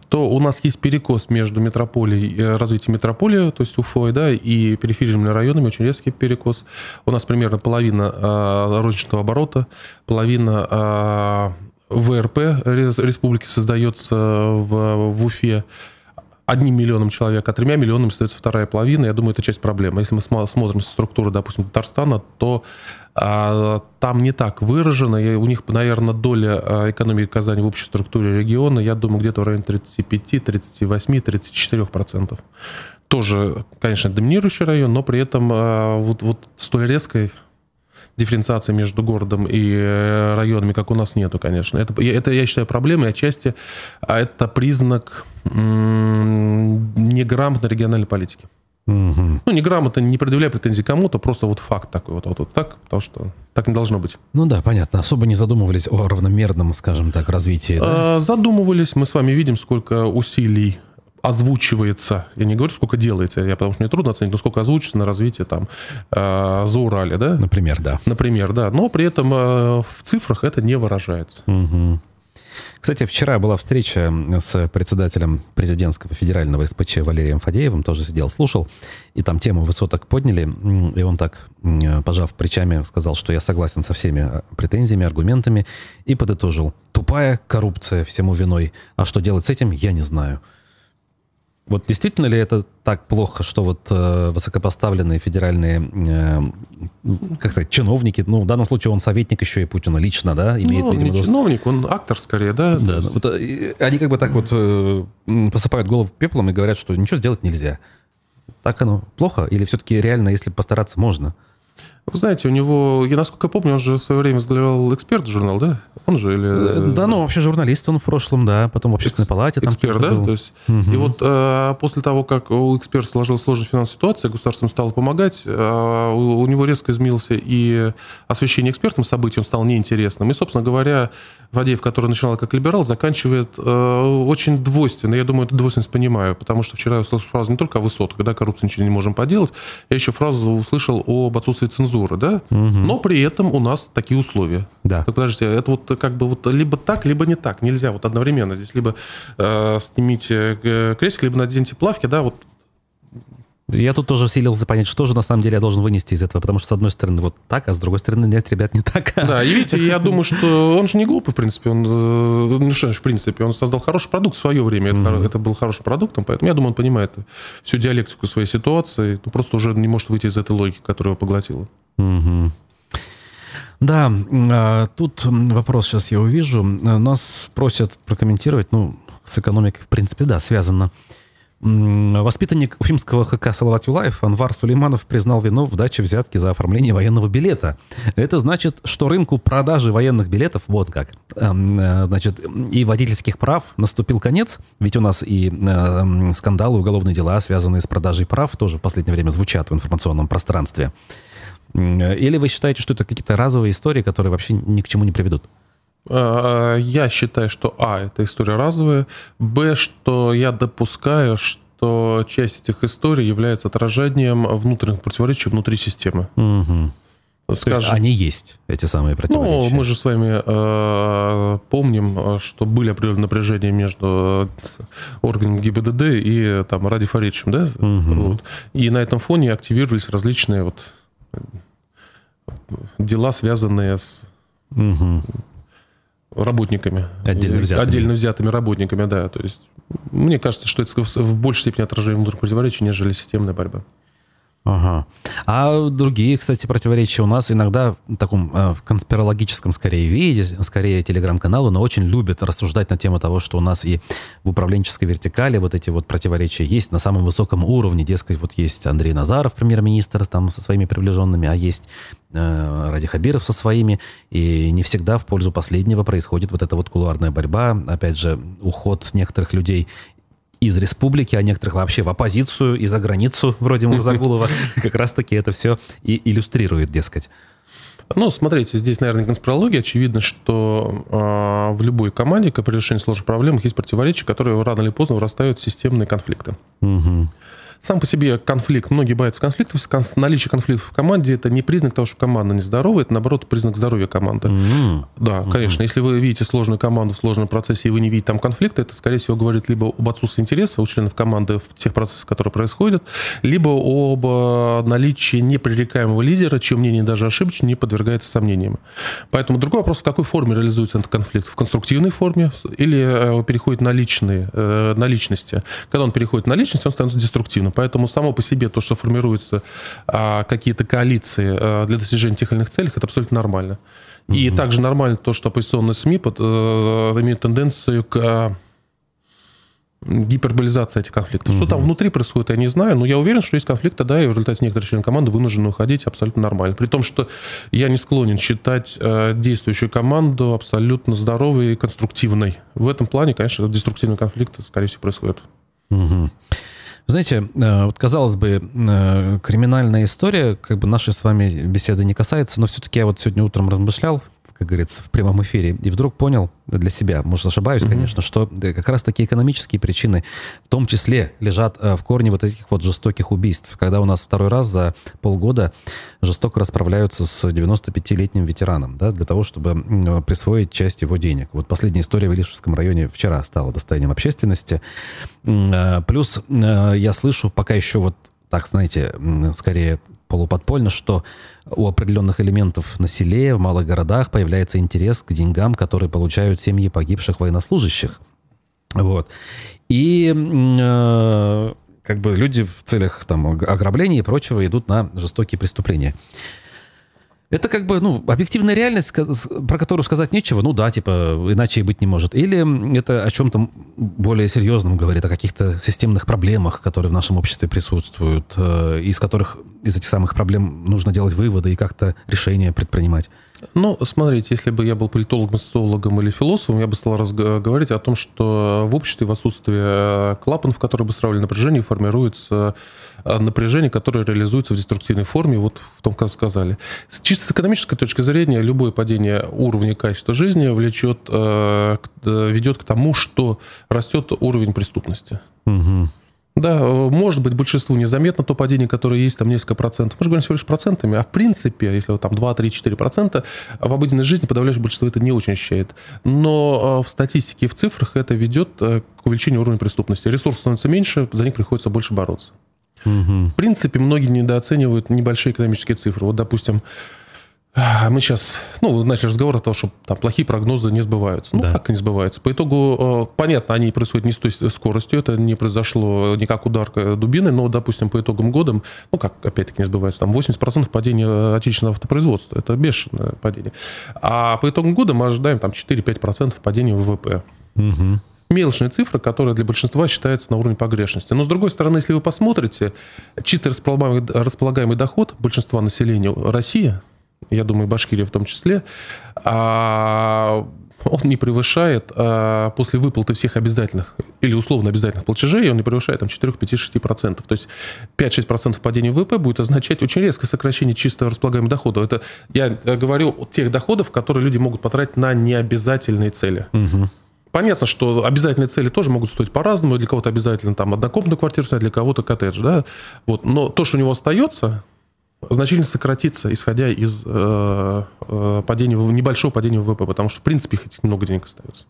то у нас есть перекос между метрополией, э, развитием метрополии, то есть Уфой, да, и периферийными районами, очень резкий перекос. У нас примерно половина розничного оборота, половина ВРП республики создается в, в Уфе одним миллионом человек, а тремя миллионами остается вторая половина. Я думаю, это часть проблемы. Если мы смотрим структуру, допустим, Татарстана, то а, там не так выражено. И у них, наверное, доля а, экономики Казани в общей структуре региона, я думаю, где-то в районе 35, 38, 34 процентов. Тоже, конечно, доминирующий район, но при этом а, вот, вот столь резкой дифференциации между городом и э, районами, как у нас нету, конечно. Это, это я считаю, проблемой отчасти, а это признак неграмотной региональной политики. Угу. Ну, неграмотно, не предъявляя претензий кому-то, просто вот факт такой, вот, вот, вот так, потому что так не должно быть. Ну да, понятно. Особо не задумывались о равномерном, скажем так, развитии. Да? А, задумывались. Мы с вами видим, сколько усилий озвучивается, я не говорю, сколько делается, я, потому что мне трудно оценить, но сколько озвучивается на развитие там э, за Урале, да? Например, да. Например, да. Но при этом э, в цифрах это не выражается. Угу. Кстати, вчера была встреча с председателем президентского федерального СПЧ Валерием Фадеевым, тоже сидел, слушал, и там тему высоток подняли, и он так, пожав плечами, сказал, что я согласен со всеми э, претензиями, аргументами, и подытожил. Тупая коррупция всему виной, а что делать с этим, я не знаю. Вот действительно ли это так плохо, что вот э, высокопоставленные федеральные, э, как сказать, чиновники, ну, в данном случае он советник еще и Путина лично, да, имеет, ну, видимо, не чиновник, он актор скорее, да? Да, ну, вот, э, они как бы так вот э, посыпают голову пеплом и говорят, что ничего сделать нельзя. Так оно плохо или все-таки реально, если постараться, можно? Вы знаете, у него, я насколько помню, он же в свое время возглавлял «Эксперт» журнал, да? Он же или... Э, да, ну вообще журналист он в прошлом, да, потом в общественной палате. Там эксперт, да? Был. То есть, угу. И вот э, после того, как у «Эксперта» сложилась сложная финансовая ситуация, государство стало помогать, э, у, у него резко изменился и освещение экспертом событий, он стал неинтересным. И, собственно говоря, Вадеев, который начинал как либерал, заканчивает э, очень двойственно. Я думаю, эту двойственность понимаю, потому что вчера я услышал фразу не только о высотках, да, коррупции ничего не можем поделать, я еще фразу услышал об отсутствии цензуры, да, угу. но при этом у нас такие условия. Да. Так, подождите, это вот как бы вот либо так, либо не так, нельзя вот одновременно. Здесь либо э, снимите э, крестик, либо наденьте плавки, да, вот я тут тоже усилился понять, что же на самом деле я должен вынести из этого, потому что с одной стороны вот так, а с другой стороны нет, ребят, не так. Да, и видите, я <laughs> думаю, что он же не глупый, в принципе, он, э, ну что в принципе, он создал хороший продукт в свое время, mm-hmm. это, это был хорошим продуктом, поэтому я думаю, он понимает всю диалектику своей ситуации, ну, просто уже не может выйти из этой логики, которая его поглотила. Mm-hmm. Да, а, тут вопрос сейчас я увижу. Нас просят прокомментировать, ну, с экономикой, в принципе, да, связано. Воспитанник уфимского ХК «Салават Юлаев» Анвар Сулейманов признал вину в даче взятки за оформление военного билета. Это значит, что рынку продажи военных билетов, вот как, эм, э, значит, и водительских прав наступил конец, ведь у нас и э, скандалы, уголовные дела, связанные с продажей прав, тоже в последнее время звучат в информационном пространстве. Или вы считаете, что это какие-то разовые истории, которые вообще ни к чему не приведут? А, я считаю, что А, это история разовая, Б, что я допускаю, что часть этих историй является отражением внутренних противоречий внутри системы. Угу. Скажем, есть они есть, эти самые противоречия. Ну, мы же с вами э, помним, что были определенные напряжения между органами ГИБДД и там, Ради Фаридовичем, да? Угу. Вот. И на этом фоне активировались различные вот дела, связанные с угу работниками. Отдельно взятыми. Отдельно взятыми работниками, да. То есть мне кажется, что это в большей степени отражение внутренних противоречий, нежели системная борьба. Ага. А другие, кстати, противоречия у нас иногда в таком э, в конспирологическом скорее виде, скорее телеграм-каналы, но очень любят рассуждать на тему того, что у нас и в управленческой вертикали вот эти вот противоречия есть на самом высоком уровне. Дескать, вот есть Андрей Назаров, премьер-министр, там со своими приближенными, а есть э, Ради Хабиров со своими. И не всегда в пользу последнего происходит вот эта вот кулуарная борьба. Опять же, уход некоторых людей из республики, а некоторых вообще в оппозицию и за границу, вроде Мурзагулова. <laughs> Как раз-таки это все и иллюстрирует, дескать. Ну, смотрите, здесь, наверное, конспирология. Очевидно, что э, в любой команде, как при решении сложных проблем, есть противоречия, которые рано или поздно вырастают в системные конфликты. Угу. Сам по себе конфликт, многие боятся конфликтов, наличие конфликтов в команде это не признак того, что команда нездоровая, это наоборот признак здоровья команды. Mm-hmm. Да, mm-hmm. конечно. Если вы видите сложную команду в сложном процессе, и вы не видите там конфликта, это, скорее всего, говорит либо об отсутствии интереса у членов команды в тех процессах, которые происходят, либо об э, наличии непререкаемого лидера, чье мнение даже ошибочно не подвергается сомнениям. Поэтому другой вопрос, в какой форме реализуется этот конфликт? В конструктивной форме или э, переходит на личные, э, на личности? Когда он переходит на личность, он становится деструктивным. Поэтому само по себе то, что формируются а, какие-то коалиции а, для достижения тех или иных целей, это абсолютно нормально. Mm-hmm. И также нормально то, что оппозиционные СМИ под, а, имеют тенденцию к а, гиперболизации этих конфликтов. Mm-hmm. Что там внутри происходит, я не знаю, но я уверен, что есть конфликты, да, и в результате некоторые члены команды вынуждены уходить абсолютно нормально. При том, что я не склонен считать э, действующую команду абсолютно здоровой и конструктивной. В этом плане, конечно, деструктивный конфликт, скорее всего, происходит. Mm-hmm. Знаете, э, вот казалось бы, э, криминальная история, как бы нашей с вами беседы не касается, но все-таки я вот сегодня утром размышлял как говорится, в прямом эфире, и вдруг понял для себя, может, ошибаюсь, mm-hmm. конечно, что как раз такие экономические причины в том числе лежат э, в корне вот этих вот жестоких убийств, когда у нас второй раз за полгода жестоко расправляются с 95-летним ветераном, да, для того, чтобы присвоить часть его денег. Вот последняя история в Илишевском районе вчера стала достоянием общественности. Э, плюс э, я слышу пока еще вот так, знаете, скорее полуподпольно, что у определенных элементов на селе, в малых городах появляется интерес к деньгам, которые получают семьи погибших военнослужащих. Вот. И э, как бы люди в целях там, ограбления и прочего идут на жестокие преступления. Это как бы, ну, объективная реальность, про которую сказать нечего. Ну да, типа, иначе и быть не может. Или это о чем-то более серьезном говорит, о каких-то системных проблемах, которые в нашем обществе присутствуют, э, из которых, из этих самых проблем нужно делать выводы и как-то решения предпринимать. Ну, смотрите, если бы я был политологом, социологом или философом, я бы стал говорить о том, что в обществе в отсутствии э, клапанов, которые бы сравнивали напряжение, формируется э, напряжение, которое реализуется в деструктивной форме, вот в том, как сказали. Чисто с экономической точки зрения, любое падение уровня качества жизни влечет, э, ведет к тому, что растет уровень преступности. Угу. Да, может быть, большинству незаметно то падение, которое есть, там несколько процентов. Мы же говорим всего лишь процентами, а в принципе, если вот там 2, 3, 4 процента, в обыденной жизни подавляющее большинство это не очень ощущает. Но э, в статистике и в цифрах это ведет э, к увеличению уровня преступности. Ресурсов становится меньше, за них приходится больше бороться. Угу. В принципе, многие недооценивают небольшие экономические цифры. Вот, допустим, мы сейчас, ну, начали разговор о том, что там плохие прогнозы не сбываются. Ну, да. как не сбываются? По итогу, э, понятно, они происходят не с той скоростью, это не произошло не как удар дубины, но, допустим, по итогам года, ну, как, опять-таки, не сбывается, там 80% падения отечественного автопроизводства, это бешеное падение. А по итогам года мы ожидаем там 4-5% падения ВВП. Угу мелочная цифра, которая для большинства считается на уровне погрешности. Но, с другой стороны, если вы посмотрите, чисто располагаемый, располагаемый доход большинства населения России я думаю, Башкирия в том числе, а он не превышает а, после выплаты всех обязательных или условно обязательных платежей, он не превышает там, 4, 5, 6%. То есть 5-6% падения ВВП будет означать очень резкое сокращение чисто располагаемого дохода. Это я говорю о тех доходов, которые люди могут потратить на необязательные цели. Угу. Понятно, что обязательные цели тоже могут стоить по-разному. Для кого-то обязательно там однокомнатную квартиру снять, для кого-то коттедж. Да? Вот. Но то, что у него остается, значительно сократится, исходя из э, э, падения, небольшого падения ВВП, потому что, в принципе, их много денег остается.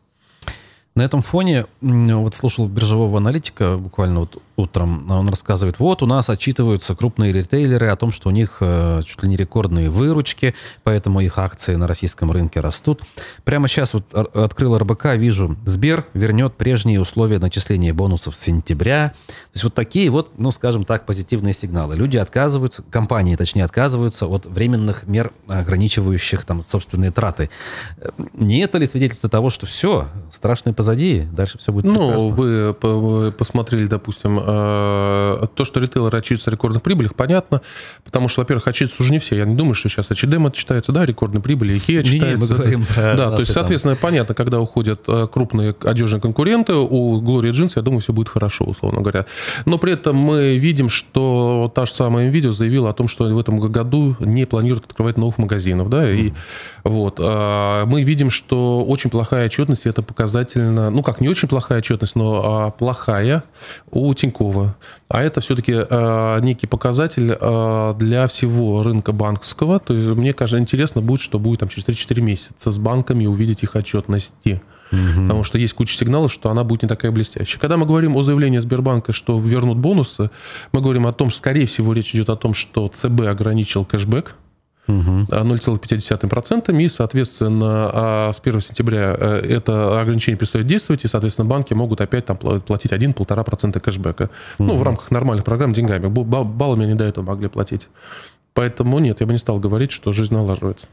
На этом фоне вот слушал биржевого аналитика буквально вот утром. Он рассказывает, вот у нас отчитываются крупные ритейлеры о том, что у них э, чуть ли не рекордные выручки, поэтому их акции на российском рынке растут. Прямо сейчас вот открыл РБК, вижу, Сбер вернет прежние условия начисления бонусов с сентября. То есть вот такие вот, ну скажем так, позитивные сигналы. Люди отказываются, компании точнее отказываются от временных мер, ограничивающих там собственные траты. Э, не это ли свидетельство того, что все, страшные позади, дальше все будет Ну, вы, вы посмотрели, допустим, то, что ритейлеры отчитываются о рекордных прибылях, понятно, потому что, во-первых, отчитываются уже не все. Я не думаю, что сейчас H&M отчитается, да, рекордные прибыли, IKEA отчитается. Не, не, это, да, то есть, соответственно, там. понятно, когда уходят э, крупные одежные конкуренты, у Glory Jeans, я думаю, все будет хорошо, условно говоря. Но при этом мы видим, что та же самая видео заявила о том, что в этом году не планируют открывать новых магазинов, да, и mm. вот. А, мы видим, что очень плохая отчетность, это показательно ну как, не очень плохая отчетность, но а, плохая у Тинькова. А это все-таки а, некий показатель а, для всего рынка банковского. То есть мне кажется, интересно будет, что будет там через 3-4 месяца с банками увидеть их отчетности. Угу. Потому что есть куча сигналов, что она будет не такая блестящая. Когда мы говорим о заявлении Сбербанка, что вернут бонусы, мы говорим о том, скорее всего, речь идет о том, что ЦБ ограничил кэшбэк угу. 0,5%, и, соответственно, а с 1 сентября э, это ограничение перестает действовать, и, соответственно, банки могут опять там платить 1-1,5% кэшбэка. Угу. Ну, в рамках нормальных программ деньгами. Баллами они до этого могли платить. Поэтому нет, я бы не стал говорить, что жизнь налаживается.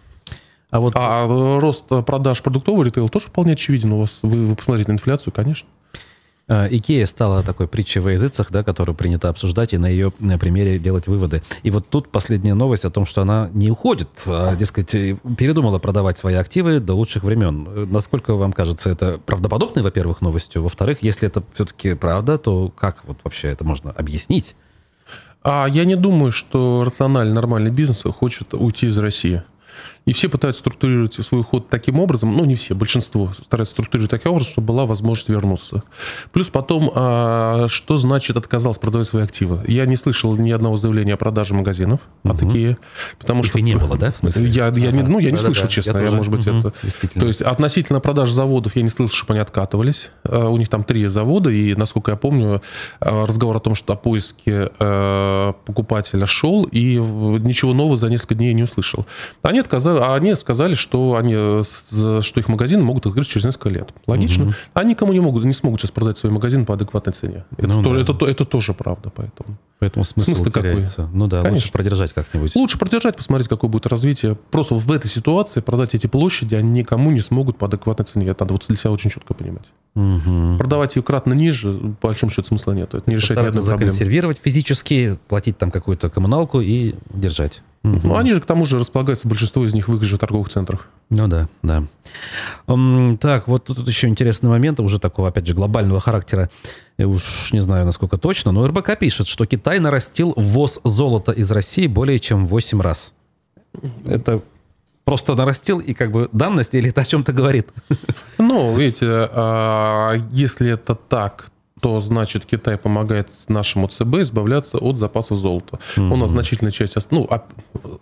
А, вот... а рост продаж продуктового ритейла тоже вполне очевиден. У вас вы, вы посмотрите на инфляцию, конечно. А, Икея стала такой притчей во языцах, да, которую принято обсуждать и на ее примере делать выводы. И вот тут последняя новость о том, что она не уходит, а, дескать, передумала продавать свои активы до лучших времен. Насколько вам кажется это правдоподобной, во-первых, новостью? Во-вторых, если это все-таки правда, то как вот вообще это можно объяснить? А я не думаю, что рациональный, нормальный бизнес хочет уйти из России. И все пытаются структурировать свой уход таким образом, ну не все, большинство стараются структурировать таким образом, чтобы была возможность вернуться. Плюс потом, а, что значит отказался продавать свои активы? Я не слышал ни одного заявления о продаже магазинов угу. от Икеи, потому Их что... не было, да, в смысле? Я, я ага. не, ну, я не да, слышал, да, честно, я, я может быть, угу. это... То есть относительно продаж заводов я не слышал, чтобы они откатывались. А, у них там три завода, и, насколько я помню, а, разговор о том, что о поиске покупателя шел, и ничего нового за несколько дней не услышал. Они отказали Ну, они сказали, что, они, что их магазины могут открыть через несколько лет. Логично. Угу. Они никому не могут, не смогут сейчас продать свой магазин по адекватной цене. Это, ну, тоже, да. это, это тоже правда, поэтому. Поэтому смысл, смысл какой? Ну да, Конечно. лучше продержать как-нибудь. Лучше продержать, посмотреть, какое будет развитие. Просто в этой ситуации продать эти площади они никому не смогут по адекватной цене. Это надо вот для себя очень четко понимать. Угу. Продавать ее кратно ниже, по большому счету, смысла нет. Это не решает ни одной проблемы. законсервировать физически, платить там какую-то коммуналку и держать. Угу. Ну, они же к тому же располагаются, большинство из них в их же торговых центрах. Ну да, да. Так, вот тут еще интересный момент, уже такого, опять же, глобального характера. Я уж не знаю, насколько точно, но РБК пишет, что Китай нарастил ввоз золота из России более чем в 8 раз. Это просто нарастил и как бы данность или это о чем-то говорит? Ну, видите, а, если это так, то значит Китай помогает нашему ЦБ избавляться от запасов золота. Mm-hmm. У нас значительная часть, ну, а,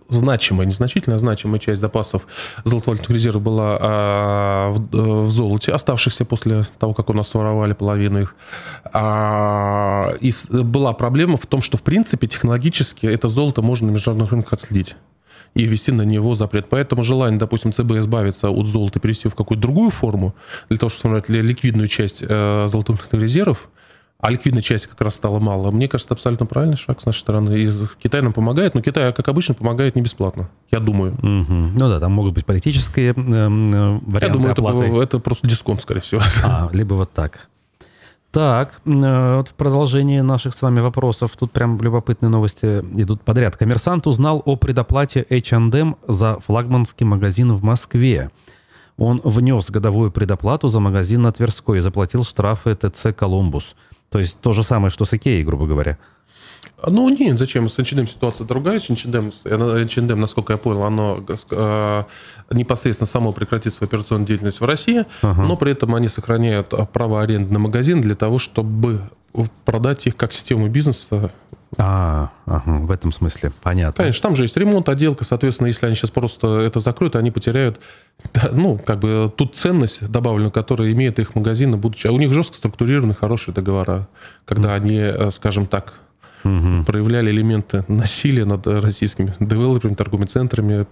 значимая, незначительная, а значимая часть запасов золотовалютных резервов была а, в, э, в золоте, оставшихся после того, как у нас своровали половину их. А, и была проблема в том, что, в принципе, технологически это золото можно на международных рынках отследить и ввести на него запрет. Поэтому желание, допустим, ЦБ избавиться от золота, перевести в какую-то другую форму, для того, чтобы сформировать ликвидную часть э, золотых резервов, а ликвидной части как раз стало мало. Мне кажется, это абсолютно правильный шаг с нашей стороны. И Китай нам помогает, но Китай, как обычно, помогает не бесплатно, я думаю. Угу. Ну да, там могут быть политические э, э, варианты Я думаю, это, это просто дисконт, скорее всего. А, либо вот так. Так, э, вот в продолжении наших с вами вопросов, тут прям любопытные новости идут подряд. Коммерсант узнал о предоплате H&M за флагманский магазин в Москве. Он внес годовую предоплату за магазин на Тверской и заплатил штрафы ТЦ «Колумбус». То есть то же самое, что с Икеей, грубо говоря. Ну, нет, зачем? С H&M ситуация другая. С H&M, H&M, насколько я понял, оно э, непосредственно само прекратит свою операционную деятельность в России, ага. но при этом они сохраняют право аренды на магазин для того, чтобы продать их как систему бизнеса. А, ага, в этом смысле, понятно. Конечно, там же есть ремонт, отделка, соответственно, если они сейчас просто это закроют, они потеряют, ну, как бы, ту ценность добавленную, которую имеет их магазины, будучи... А у них жестко структурированы хорошие договора, когда mm. они, э, скажем так, угу. проявляли элементы насилия над российскими девелоперами, торговыми центрами.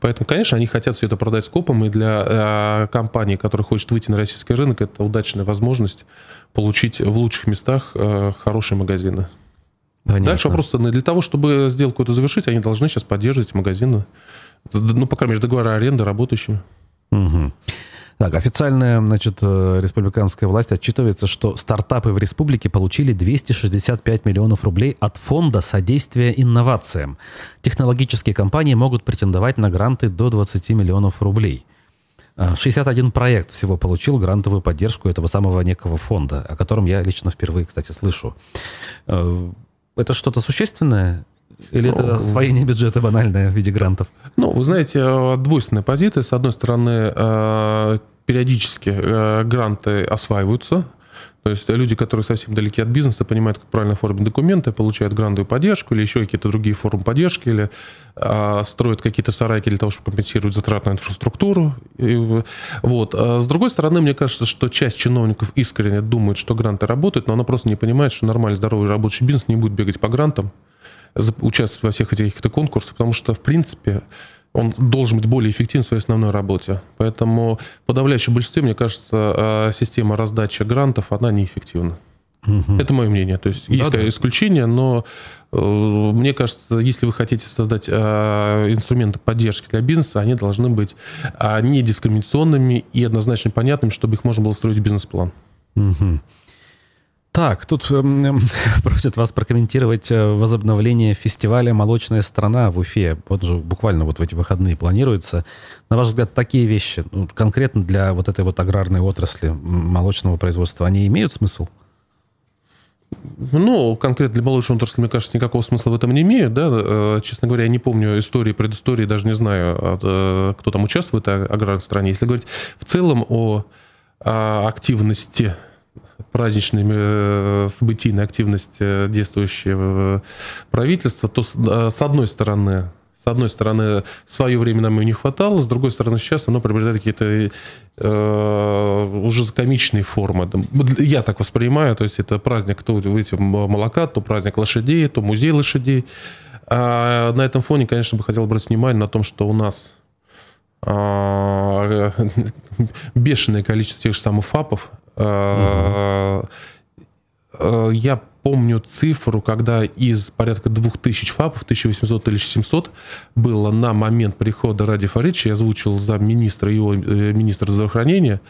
Поэтому, конечно, они хотят все это продать скопом, и для э, компании, которая хочет выйти на российский рынок, это удачная возможность получить в лучших местах э, хорошие магазины. Понятно. Дальше вопрос для того, чтобы сделку эту завершить, они должны сейчас поддерживать магазины, ну, по крайней мере, договора аренды работающими. Угу. Так, официальная, значит, э, республиканская власть отчитывается, что стартапы в республике получили 265 миллионов рублей от фонда содействия инновациям. Технологические компании могут претендовать на гранты до 20 миллионов рублей. 61 а, проект всего получил грантовую поддержку этого самого некого фонда, о котором я лично впервые, кстати, слышу. Э, это что-то существенное? Или это освоение бюджета банальное в виде грантов? Ну, вы знаете, э, двойственная позиция. С одной стороны, э, периодически э, гранты осваиваются, то есть люди, которые совсем далеки от бизнеса, понимают, как правильно оформить документы, получают грантовую поддержку или еще какие-то другие формы поддержки, или а, строят какие-то сарайки для того, чтобы компенсировать затраты на инфраструктуру. И, вот. А с другой стороны, мне кажется, что часть чиновников искренне думает, что гранты работают, но она просто не понимает, что нормальный, здоровый рабочий бизнес не будет бегать по грантам, участвовать во всех этих каких-то конкурсах, потому что, в принципе, он должен быть более эффективен в своей основной работе. Поэтому в подавляющем большинстве, мне кажется, а, система раздачи грантов, она неэффективна. Угу. Это мое мнение. То есть да, есть да. исключения, но э, мне кажется, если вы хотите создать э, инструменты поддержки для бизнеса, они должны быть э, не дискриминационными и однозначно понятными, чтобы их можно было строить бизнес-план. Угу. Так, тут э, <laughs> просят вас прокомментировать э, возобновление фестиваля «Молочная страна» в Уфе. Вот же буквально вот в эти выходные планируется. На ваш взгляд, такие вещи, ну, конкретно для вот этой вот аграрной отрасли молочного производства, они имеют смысл? Ну, конкретно для молочной отрасли, мне кажется, никакого смысла в этом не имеют. Да? Э, честно говоря, я не помню истории, предыстории, даже не знаю, э, кто там участвует в аграрной стране. Если говорить в целом о активности праздничными э, событийной активности э, действующего правительства, то э, с одной стороны, с одной стороны, в свое время нам ее не хватало, с другой стороны, сейчас оно приобретает какие-то э, уже комичные формы. Я так воспринимаю, то есть это праздник то выйти молока, то праздник лошадей, то музей лошадей. А на этом фоне, конечно, бы хотел обратить внимание на том, что у нас а, <laughs> бешеное количество тех же самых ФАПов. Угу. Я помню цифру, когда из порядка 2000 ФАПов, 1800 или 700 было на момент прихода Ради Фаридовича, я озвучил за министра его министра здравоохранения,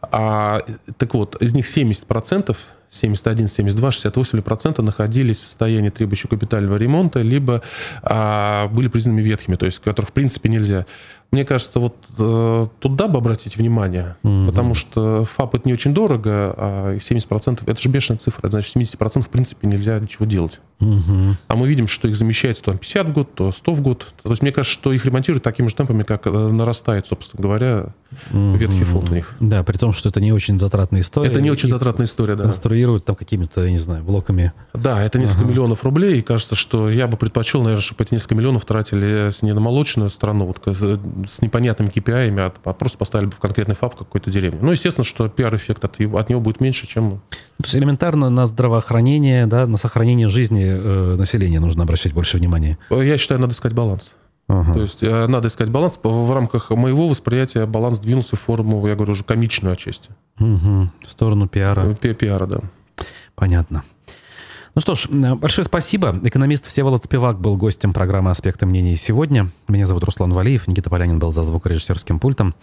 а, так вот, из них 70% 71, 72, 68% находились в состоянии требующего капитального ремонта, либо а, были признаны ветхими, то есть которых в принципе нельзя. Мне кажется, вот э, туда бы обратить внимание, угу. потому что ФАП это не очень дорого, а 70% это же бешеная цифра, значит 70% в принципе нельзя ничего делать. Угу. А мы видим, что их замещается то 50 в год, то 100 в год. То есть мне кажется, что их ремонтируют такими же темпами, как э, нарастает, собственно говоря, угу. ветхий фонд у них. Да, при том, что это не очень затратная история. Это не очень затратная история, да. Конструируют там какими-то, я не знаю, блоками. Да, это несколько ага. миллионов рублей, и кажется, что я бы предпочел, наверное, чтобы эти несколько миллионов тратили не на молочную страну, вот с непонятными KPI, а, а просто поставили бы в конкретный фаб какой-то деревни. Ну, естественно, что пиар-эффект от, от него будет меньше, чем... То есть элементарно на здравоохранение, да, на сохранение жизни э, населения нужно обращать больше внимания. Я считаю, надо искать баланс. Ага. То есть э, надо искать баланс. В рамках моего восприятия баланс двинулся в форму, я говорю, уже комичную отчасти. Угу. В сторону пиара. Пи пиара, да. Понятно. Ну что ж, э, большое спасибо. Экономист Всеволод Спивак был гостем программы «Аспекты мнений» сегодня. Меня зовут Руслан Валиев, Никита Полянин был за звукорежиссерским пультом.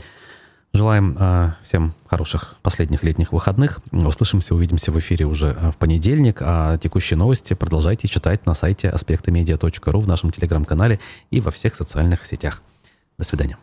Желаем э, всем хороших последних летних выходных. Услышимся, увидимся в эфире уже э, в понедельник. А текущие новости продолжайте читать на сайте аспектомедиа.ру в нашем телеграм-канале и во всех социальных сетях. До свидания.